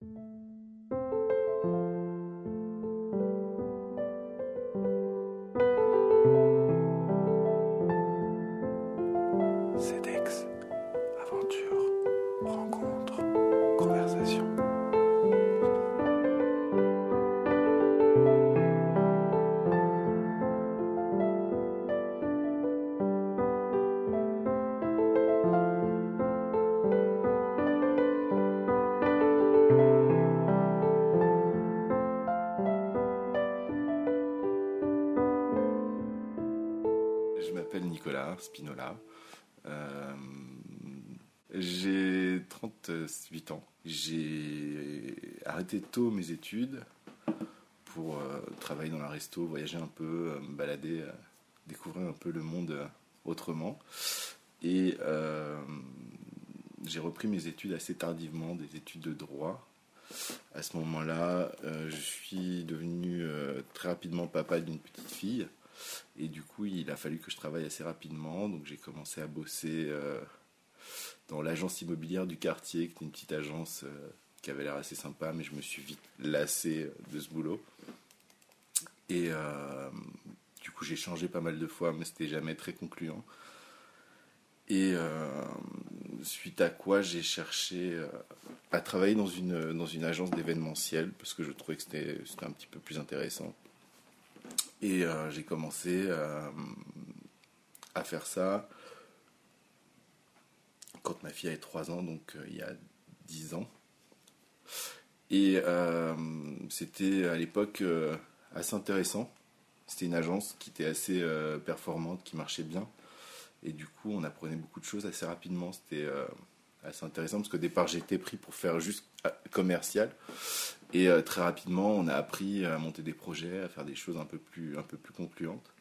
you Je m'appelle Nicolas Spinola. Euh, j'ai 38 ans. J'ai arrêté tôt mes études pour euh, travailler dans la resto, voyager un peu, euh, me balader, découvrir un peu le monde autrement. Et j'ai repris mes études assez tardivement, des études de droit. À ce moment-là, je suis devenu très rapidement papa d'une petite fille. Et du coup, il a fallu que je travaille assez rapidement. Donc, j'ai commencé à bosser euh, dans l'agence immobilière du quartier, qui était une petite agence euh, qui avait l'air assez sympa, mais je me suis vite lassé euh, de ce boulot. Et du coup, j'ai changé pas mal de fois, mais c'était jamais très concluant. Et suite à quoi j'ai cherché à travailler dans une, dans une agence d'événementiel, parce que je trouvais que c'était un petit peu plus intéressant. Et euh, j'ai commencé euh, à faire ça quand ma fille avait 3 ans, donc euh, il y a 10 ans. Et c'était à l'époque assez intéressant. C'était une agence qui était assez performante, qui marchait bien. Et du coup, on apprenait beaucoup de choses assez rapidement. C'était assez intéressant parce qu'au départ, j'étais pris pour faire juste euh, commercial. Et euh, très rapidement, on a appris à monter des projets, à faire des choses un peu plus, un peu plus concluantes.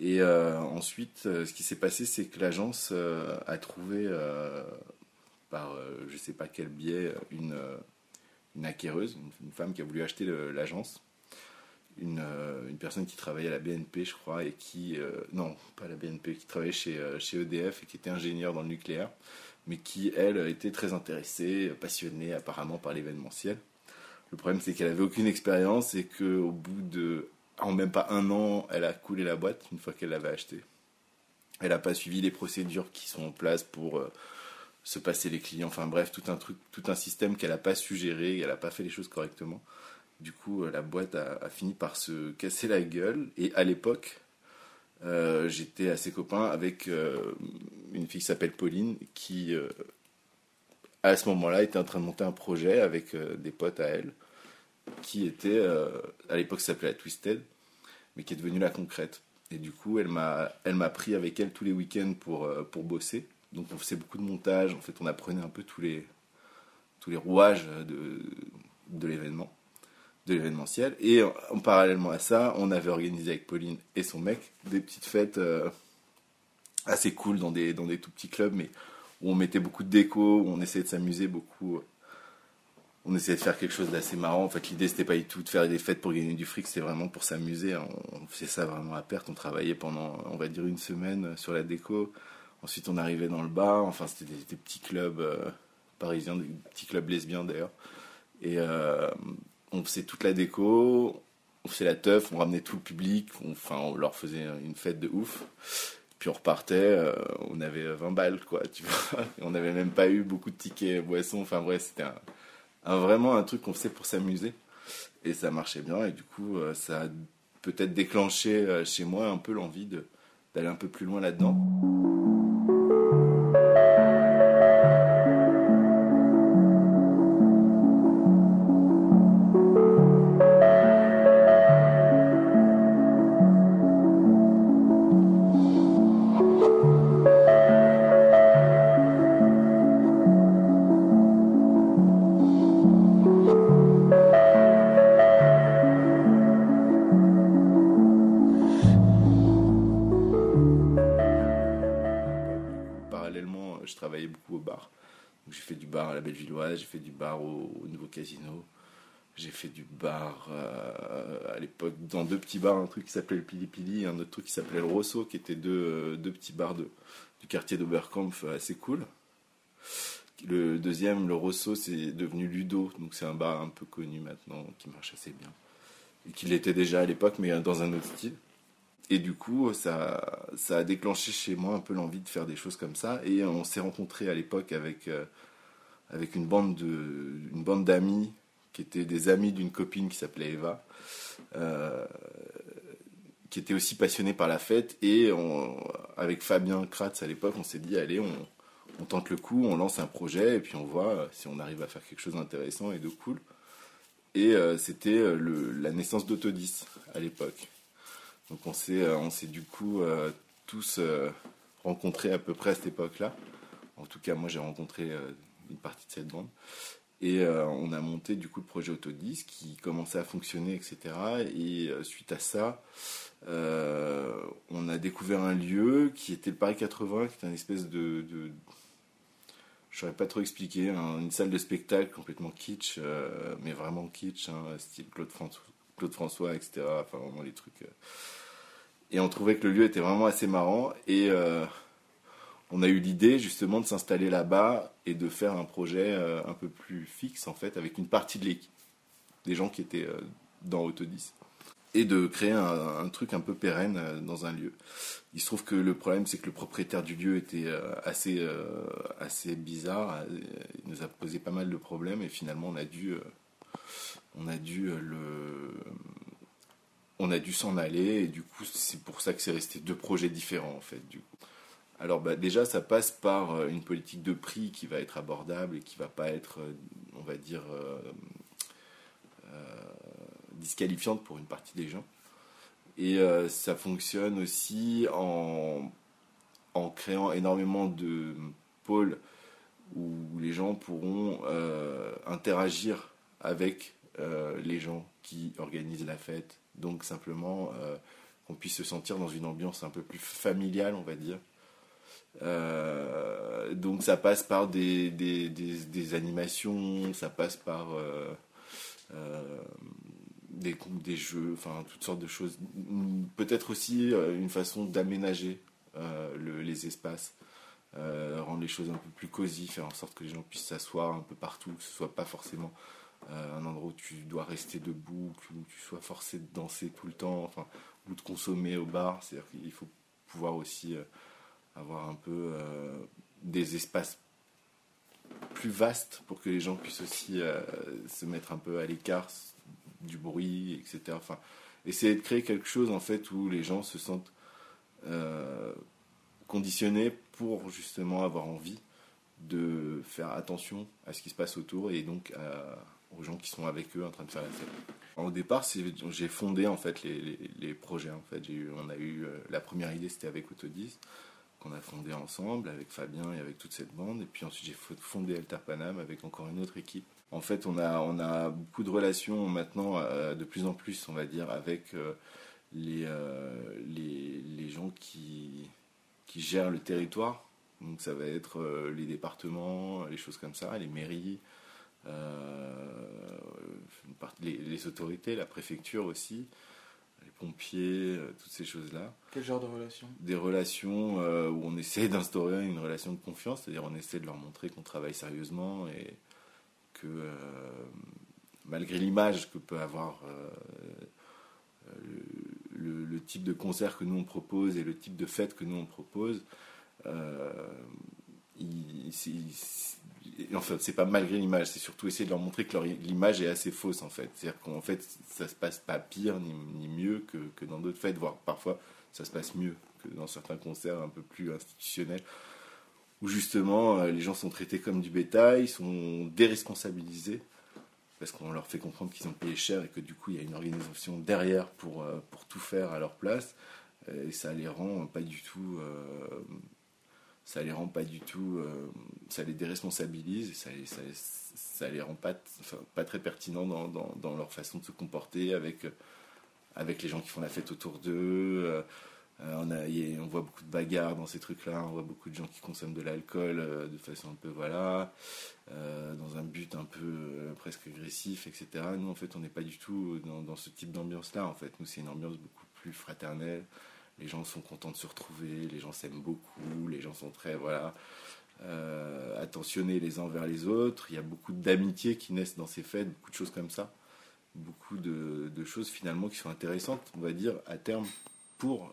Et euh, ensuite, ce qui s'est passé, c'est que l'agence a trouvé, par je sais pas quel biais, une, acquéreuse, une, femme qui a voulu acheter l'agence. Une, personne qui travaillait à la BNP, je crois, et qui. non, pas la BNP, qui travaillait chez, chez EDF et qui était ingénieure dans le nucléaire, mais qui, elle, était très intéressée, passionnée apparemment par l'événementiel. Le problème, c'est qu'elle avait aucune expérience et qu'au bout de. En même pas un an, elle a coulé la boîte une fois qu'elle l'avait achetée. Elle n'a pas suivi les procédures qui sont en place pour euh, se passer les clients. Enfin bref, tout un truc, tout un système qu'elle n'a pas su gérer, elle n'a pas fait les choses correctement. Du coup, euh, la boîte a fini par se casser la gueule. Et à l'époque, euh, j'étais assez copain avec euh, une fille qui s'appelle Pauline, qui euh, à ce moment-là était en train de monter un projet avec euh, des potes à elle, qui était, à l'époque s'appelait la Twisted, mais qui est devenue la concrète. Et du coup, elle m'a, pris avec elle tous les week-ends pour, pour bosser. Donc on faisait beaucoup de montage, en fait on apprenait un peu tous les, tous les rouages de, de l'événement, de l'événementiel. Et en, en parallèlement à ça, on avait organisé avec Pauline et son mec des petites fêtes euh, assez cool dans des, dans des tout petits clubs, mais où on mettait beaucoup de déco, où on essayait de s'amuser beaucoup. On essayait de faire quelque chose d'assez marrant. En fait, l'idée, c'était pas du tout de faire des fêtes pour gagner du fric, c'était vraiment pour s'amuser. On faisait ça vraiment à perte. On travaillait pendant, on va dire, une semaine sur la déco. Ensuite, on arrivait dans le bar. Enfin, c'était des, petits clubs euh, parisiens, des petits clubs lesbiens d'ailleurs. Et euh, on faisait toute la déco, on faisait la teuf, on ramenait tout le public. on- leur faisait une fête de ouf. Puis on repartait, euh, on avait 20 balles, quoi, tu vois. On n'avait même pas eu beaucoup de tickets boissons. Enfin, bref, c'était un, vraiment un truc qu'on faisait pour s'amuser. Et ça marchait bien. Et du coup, euh, ça a peut-être déclenché euh, chez moi un peu l'envie d'aller un peu plus loin là-dedans. Bellevilloise, j'ai fait du bar au, au Nouveau Casino, j'ai fait du bar euh, à l'époque dans deux petits bars, un truc qui s'appelait le Pili Pili et un autre truc qui s'appelait le Rosso, qui étaient deux, euh, deux petits bars de, du quartier d'Oberkampf euh, assez cool. Le deuxième, le Rosso, c'est devenu Ludo, donc c'est un bar un peu connu maintenant qui marche assez bien. Et qu'il était déjà à l'époque, mais dans un autre style. Et du coup, ça, ça a déclenché chez moi un peu l'envie de faire des choses comme ça. Et on s'est rencontrés à l'époque avec, avec une bande de, bande d'amis qui étaient des amis d'une copine qui s'appelait Eva, euh, qui était aussi passionnée par la fête. Et avec Fabien Kratz à l'époque, on s'est dit, allez, on, tente le coup, on lance un projet et puis on voit si on arrive à faire quelque chose d'intéressant et de cool. Et euh, c'était la naissance d'Autodis à l'époque. Donc on s'est, euh, on s'est du coup euh, tous euh, rencontrés à peu près à cette époque-là. En tout cas, moi j'ai rencontré une partie de cette bande. Et on a monté du coup le projet Autodis qui commençait à fonctionner, etc. Et suite à ça, on a découvert un lieu qui était le Paris 80, qui était une espèce de, de je saurais pas trop expliquer, une salle de spectacle complètement kitsch, mais vraiment kitsch, hein, style Claude François, Claude François, etc. Enfin, vraiment les trucs. Et on trouvait que le lieu était vraiment assez marrant. Et euh, on a eu l'idée justement de s'installer là-bas et de faire un projet euh, un peu plus fixe en fait, avec une partie de l'équipe, des gens qui étaient euh, dans Autodis. Et de créer un, truc un peu pérenne dans un lieu. Il se trouve que le problème, c'est que le propriétaire du lieu était assez, assez bizarre. Il nous a posé pas mal de problèmes et finalement, on a dû, on a dû le, on a dû s'en aller et du coup c'est pour ça que c'est resté deux projets différents en fait du. Alors bah, déjà ça passe par euh, une politique de prix qui va être abordable et qui va pas être euh, on va dire euh, disqualifiante pour une partie des gens. Et ça fonctionne aussi en, créant énormément de pôles où les gens pourront interagir avec les gens qui organisent la fête donc simplement qu'on puisse se sentir dans une ambiance un peu plus familiale, on va dire. Euh, donc ça passe par des, animations, ça passe par euh, des, des jeux, enfin toutes sortes de choses. Peut-être aussi une façon d'aménager les espaces. rendre les choses un peu plus cosy, faire en sorte que les gens puissent s'asseoir un peu partout, que ce soit pas forcément euh, un endroit où tu dois rester debout, où tu sois forcé de danser tout le temps, ou de consommer au bar. C'est-à-dire qu'il faut pouvoir aussi euh, avoir un peu euh, des espaces plus vastes pour que les gens puissent aussi se mettre un peu à l'écart du bruit, etc. Enfin, essayer de créer quelque chose en fait où les gens se sentent conditionnés pour justement avoir envie de faire attention à ce qui se passe autour et donc aux gens qui sont avec eux en train de faire la fête. Au départ, j'ai fondé en fait les, projets. En fait, on a eu euh, la première idée, c'était avec Autodis qu'on a fondé ensemble avec Fabien et avec toute cette bande. Et puis ensuite, j'ai fondé Alter Panam avec encore une autre équipe. En fait, on a, on a beaucoup de relations maintenant, euh, de plus en plus, on va dire, avec euh, les, les, les, gens qui, qui gèrent le territoire. Donc ça va être les départements, les choses comme ça, les mairies, euh, les, autorités, la préfecture aussi, les pompiers, euh, toutes ces choses-là. Quel genre de relations Des relations euh, où on essaie d'instaurer une relation de confiance, c'est-à-dire on essaie de leur montrer qu'on travaille sérieusement et que malgré l'image que peut avoir le, le, type de concert que nous on propose et le type de fête que nous on propose, il, enfin, c'est pas malgré l'image, c'est surtout essayer de leur montrer que l'image est assez fausse en fait. C'est-à-dire qu'en fait, ça se passe pas pire ni, mieux que, que dans d'autres fêtes, voire parfois ça se passe mieux que dans certains concerts un peu plus institutionnels, où justement euh, les gens sont traités comme du bétail, sont déresponsabilisés, parce qu'on leur fait comprendre qu'ils ont payé cher et que du coup il y a une organisation derrière pour, euh, pour tout faire à leur place, et ça les rend pas du tout. Euh, ça les rend pas du tout, euh, ça les déresponsabilise ça, ça, ça les rend pas, pas très pertinents dans, dans, leur façon de se comporter avec, avec les gens qui font la fête autour d'eux. Euh, on, a, on voit beaucoup de bagarres dans ces trucs-là, on voit beaucoup de gens qui consomment de l'alcool euh, de façon un peu, voilà, dans un but un peu presque agressif, etc. Nous, en fait, on n'est pas du tout dans, dans ce type d'ambiance-là, en fait. Nous, c'est une ambiance beaucoup plus fraternelle les gens sont contents de se retrouver, les gens s'aiment beaucoup, les gens sont très, voilà. attentionnés les uns vers les autres. Il y a beaucoup d'amitiés qui naissent dans ces fêtes, beaucoup de choses comme ça. Beaucoup de, de choses finalement qui sont intéressantes, on va dire, à terme pour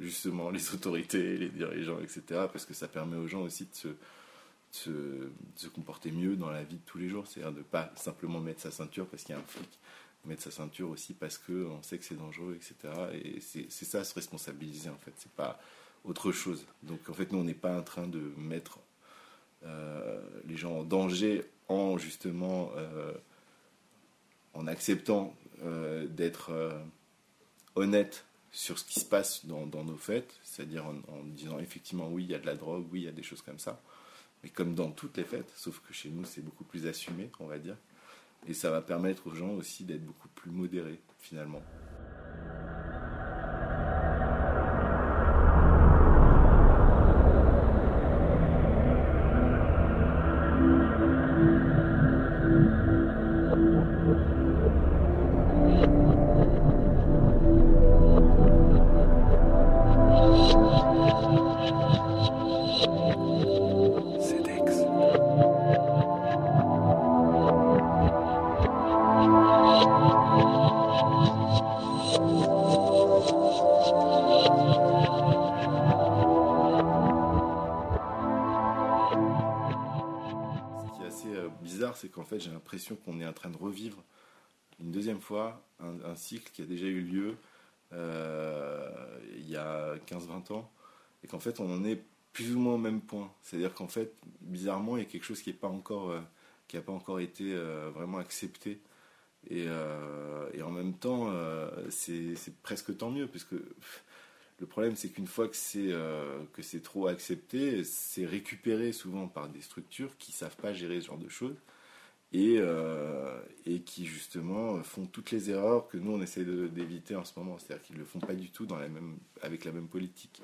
justement les autorités, les dirigeants, etc. Parce que ça permet aux gens aussi de se, se, se, comporter mieux dans la vie de tous les jours. C'est-à-dire de ne pas simplement mettre sa ceinture parce qu'il y a un flic, mettre sa ceinture aussi parce qu'on sait que c'est dangereux, etc. Et c'est ça, se responsabiliser en fait. C'est pas autre chose. Donc en fait, nous, on n'est pas en train de mettre euh, les gens en danger en justement euh, en acceptant euh, d'être honnête sur ce qui se passe dans, nos fêtes, c'est-à-dire en, disant effectivement oui, il y a de la drogue, oui, il y a des choses comme ça mais comme dans toutes les fêtes, sauf que chez nous c'est beaucoup plus assumé, on va dire. Et ça va permettre aux gens aussi d'être beaucoup plus modérés finalement. Qu'on est en train de revivre une deuxième fois un, cycle qui a déjà eu lieu euh, il y a 15-20 ans, et qu'en fait on en est plus ou moins au même point. C'est-à-dire qu'en fait, bizarrement, il y a quelque chose qui n'a pas, encore, euh, pas encore été euh, vraiment accepté. Et, en même temps, c'est presque tant mieux, puisque le problème, c'est qu'une fois que c'est que c'est trop accepté, c'est récupéré souvent par des structures qui savent pas gérer ce genre de choses et, euh, et qui justement font toutes les erreurs que nous on essaie d'éviter en ce moment. C'est-à-dire qu'ils ne le font pas du tout avec la même politique.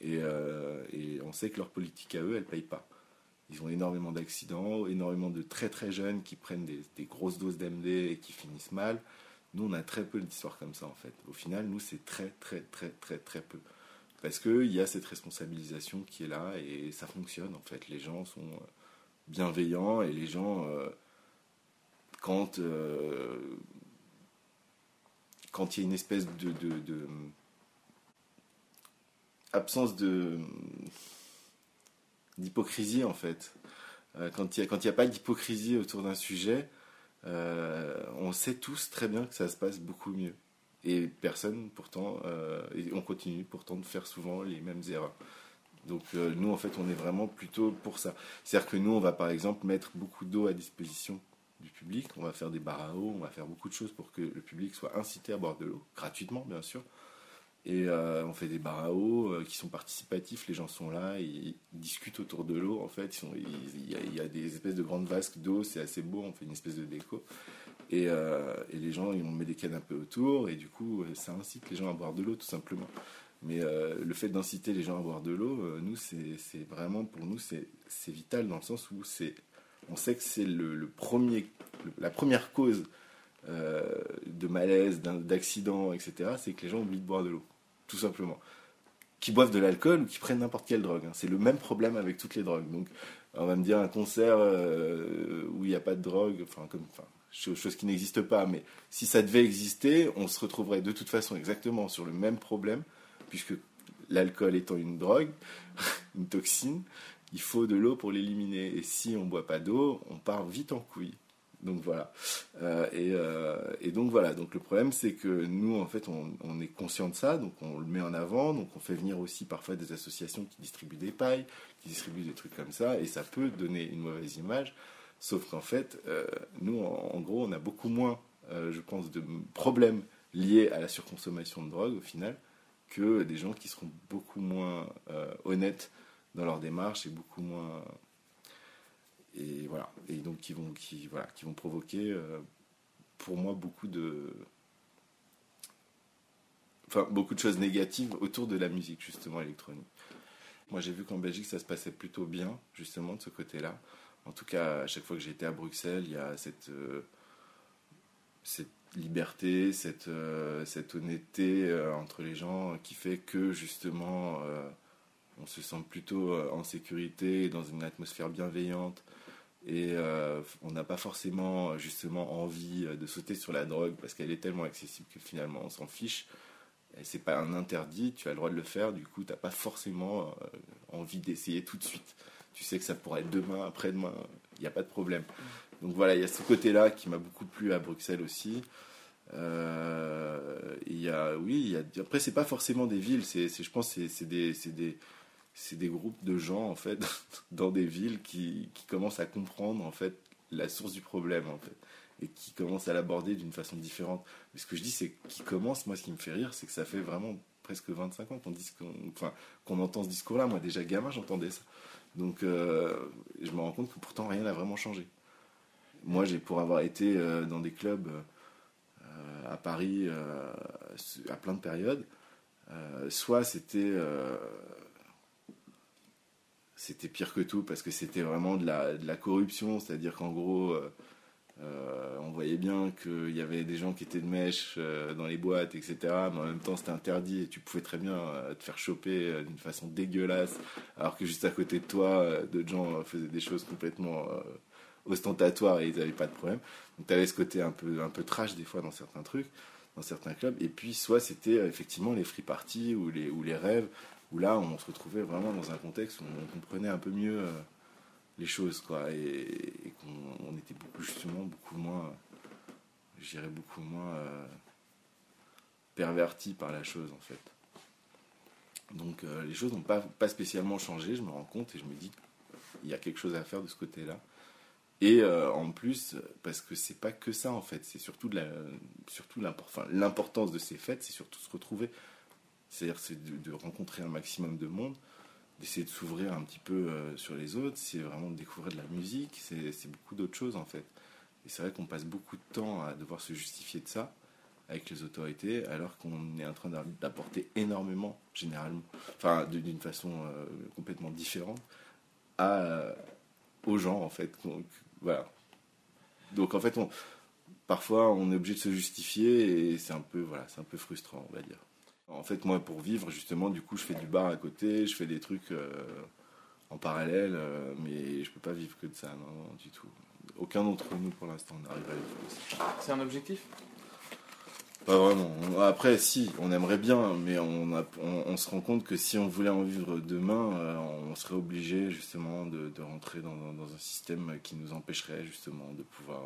Et, euh, et, on sait que leur politique à eux, elle ne paye pas. Ils ont énormément d'accidents, énormément de très très jeunes qui prennent des, grosses doses d'MD et qui finissent mal. Nous, on a très peu d'histoires comme ça en fait. Au final, nous, c'est très très très très très peu. Parce qu'il y a cette responsabilisation qui est là et ça fonctionne en fait. Les gens sont bienveillants et les gens... Euh, quand euh, quand il y a une espèce de, absence d'hypocrisie en fait. Euh, quand il n'y a, a, pas d'hypocrisie autour d'un sujet, euh, on sait tous très bien que ça se passe beaucoup mieux. Et personne, pourtant, et on continue pourtant de faire souvent les mêmes erreurs. Donc nous, en fait, on est vraiment plutôt pour ça. C'est-à-dire que nous, on va par exemple mettre beaucoup d'eau à disposition du public. On va faire des bars à eau, on va faire beaucoup de choses pour que le public soit incité à boire de l'eau, gratuitement bien sûr. Et euh, on fait des bars à eau euh, qui sont participatifs, les gens sont là, ils, discutent autour de l'eau en fait. Il y, a des espèces de grandes vasques d'eau, c'est assez beau, on fait une espèce de déco. Et, euh, et les gens, on met des canapés autour, et du coup, ça incite les gens à boire de l'eau tout simplement. Mais le fait d'inciter les gens à boire de l'eau, nous, c'est vraiment, pour nous, c'est vital dans le sens où c'est on sait que c'est le, premier, la première cause euh, de malaise, d'accident, etc., c'est que les gens oublient de boire de l'eau, tout simplement. Qui boivent de l'alcool ou qui prennent n'importe quelle drogue. Hein. C'est le même problème avec toutes les drogues. Donc, on va me dire un concert euh, où il n'y a pas de drogue, enfin, comme, enfin, chose qui n'existe pas, mais si ça devait exister, on se retrouverait de toute façon exactement sur le même problème, puisque l'alcool étant une drogue, une toxine, il faut de l'eau pour l'éliminer. Et si on ne boit pas d'eau, on part vite en couille. Donc voilà. Euh, euh, et, donc voilà. Donc le problème, c'est que nous, en fait, on, est conscient de ça, donc on le met en avant. Donc on fait venir aussi parfois des associations qui distribuent des pailles, qui distribuent des trucs comme ça, et ça peut donner une mauvaise image. Sauf qu'en fait, euh, nous, en, gros, on a beaucoup moins, je pense, de problèmes liés à la surconsommation de drogue au final que des gens qui seront beaucoup moins honnêtes dans leur démarche et beaucoup moins et voilà. Et donc qui vont qui voilà qui vont provoquer euh, pour moi beaucoup de enfin beaucoup de choses négatives autour de la musique justement électronique. Moi j'ai vu qu'en Belgique ça se passait plutôt bien justement de ce côté là en tout cas à chaque fois que été à Bruxelles il y a cette euh, cette liberté cette euh, cette honnêteté entre les gens qui fait que justement on se sent plutôt en sécurité, dans une atmosphère bienveillante. Et on n'a pas forcément justement envie de sauter sur la drogue parce qu'elle est tellement accessible que finalement on s'en fiche. C'est pas un interdit, tu as le droit de le faire, du coup tu n'as pas forcément envie d'essayer tout de suite. Tu sais que ça pourrait être demain, après-demain, il n'y a pas de problème. Donc voilà, il y a ce côté-là qui m'a beaucoup plu à Bruxelles aussi. Euh, y a, oui, y a, après pas forcément des villes, c'est, je pense c'est des, c'est des groupes de gens en fait dans des villes qui, qui commencent à comprendre en fait la source du problème en fait et qui commencent à l'aborder d'une façon différente. Mais ce que je dis c'est qui commence, moi ce qui me fait rire c'est que ça fait vraiment presque 25 ans qu'on enfin, qu'on entend ce discours-là. Moi déjà gamin j'entendais ça. Donc euh, je me rends compte que pourtant rien n'a vraiment changé. Moi j'ai pour avoir été euh, dans des clubs à Paris euh, à plein de périodes. Euh, soit c'était euh, c'était pire que tout parce que c'était vraiment de la, de la corruption, c'est-à-dire qu'en gros, on voyait bien qu'il y avait des gens qui étaient de mèche dans les boîtes, etc. Mais en même temps, c'était interdit et tu pouvais très bien te faire choper d'une façon dégueulasse, alors que juste à côté de toi, d'autres gens faisaient des choses complètement ostentatoires et ils n'avaient pas de problème. Donc tu avais ce côté un peu, un peu trash des fois dans certains trucs, dans certains clubs. Et puis soit c'était euh, effectivement les free parties ou les, ou les rêves, où là on se retrouvait vraiment dans un contexte où on comprenait un peu mieux euh, les choses, quoi. Et, qu'on était beaucoup, justement, beaucoup moins, je beaucoup moins euh, perverti par la chose en fait. Donc les choses n'ont pas, spécialement changé, je me rends compte et je me dis il y a quelque chose à faire de ce côté-là. Et euh, en plus, parce que c'est pas que ça en fait, c'est surtout l'importance de ces fêtes, c'est surtout se retrouver. C'est-à-dire c'est de, rencontrer un maximum de monde, d'essayer de s'ouvrir un petit peu euh, sur les autres, c'est vraiment de découvrir de la musique, c'est beaucoup d'autres choses en fait. Et c'est vrai qu'on passe beaucoup de temps à devoir se justifier de ça avec les autorités, alors qu'on est en train d'apporter énormément, généralement, enfin d'une façon euh, complètement différente, à, aux gens en fait voilà. Donc en fait, on, parfois, on est obligé de se justifier et c'est un peu, voilà, c'est un peu frustrant, on va dire. En fait, moi, pour vivre, justement, du coup, je fais du bar à côté, je fais des trucs euh, en parallèle, euh, mais je peux pas vivre que de ça, non, du tout. Aucun d'entre nous, pour l'instant, n'arrive à vivre C'est un objectif? Pas vraiment. Après, si, on aimerait bien, mais on, on, se rend compte que si on voulait en vivre demain, euh, on serait obligé justement de, rentrer dans, un système qui nous empêcherait justement de pouvoir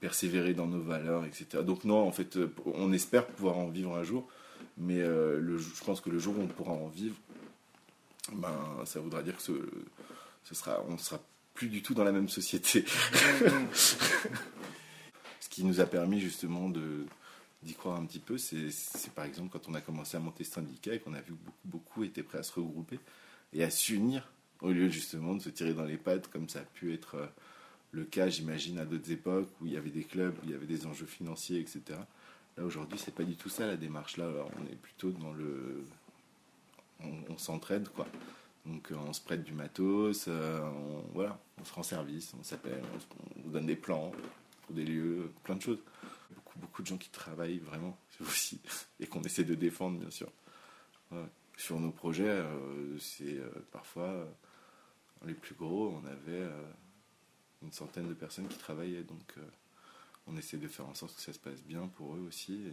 persévérer dans nos valeurs, etc. Donc non, en fait, on espère pouvoir en vivre un jour, mais le, je pense que le jour où on pourra en vivre, ben, ça voudra dire que ce, ce sera, on ne sera plus du tout dans la même société. qui nous a permis justement de d'y croire un petit peu, c'est par exemple quand on a commencé à monter ce syndicat et qu'on a vu que beaucoup, beaucoup étaient prêts à se regrouper et à s'unir au lieu justement de se tirer dans les pattes comme ça a pu être euh, le cas, j'imagine, à d'autres époques où il y avait des clubs, où il y avait des enjeux financiers, etc. Là aujourd'hui, c'est pas du tout ça la démarche. Là, on est plutôt dans le, on, s'entraide quoi. Donc euh, on se prête du matos, euh, on, voilà, on se rend service, on s'appelle, on, on donne des plans, des lieux, plein de choses. Beaucoup, de gens qui travaillent vraiment aussi et qu'on essaie de défendre, bien sûr. Sur nos projets, euh, c'est parfois les plus gros, on avait une centaine de personnes qui travaillaient, donc on essaie de faire en sorte que ça se passe bien pour eux aussi.